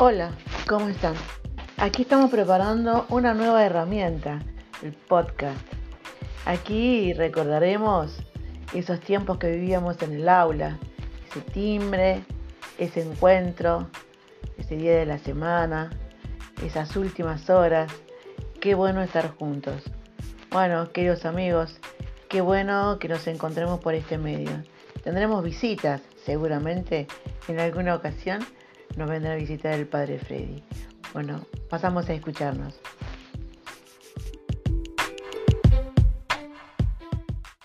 Hola, ¿cómo están? Aquí estamos preparando una nueva herramienta, el podcast. Aquí recordaremos esos tiempos que vivíamos en el aula, ese timbre, ese encuentro, ese día de la semana, esas últimas horas. Qué bueno estar juntos. Bueno, queridos amigos, qué bueno que nos encontremos por este medio. Tendremos visitas, seguramente, en alguna ocasión nos vendrá a visitar el padre Freddy. Bueno, pasamos a escucharnos.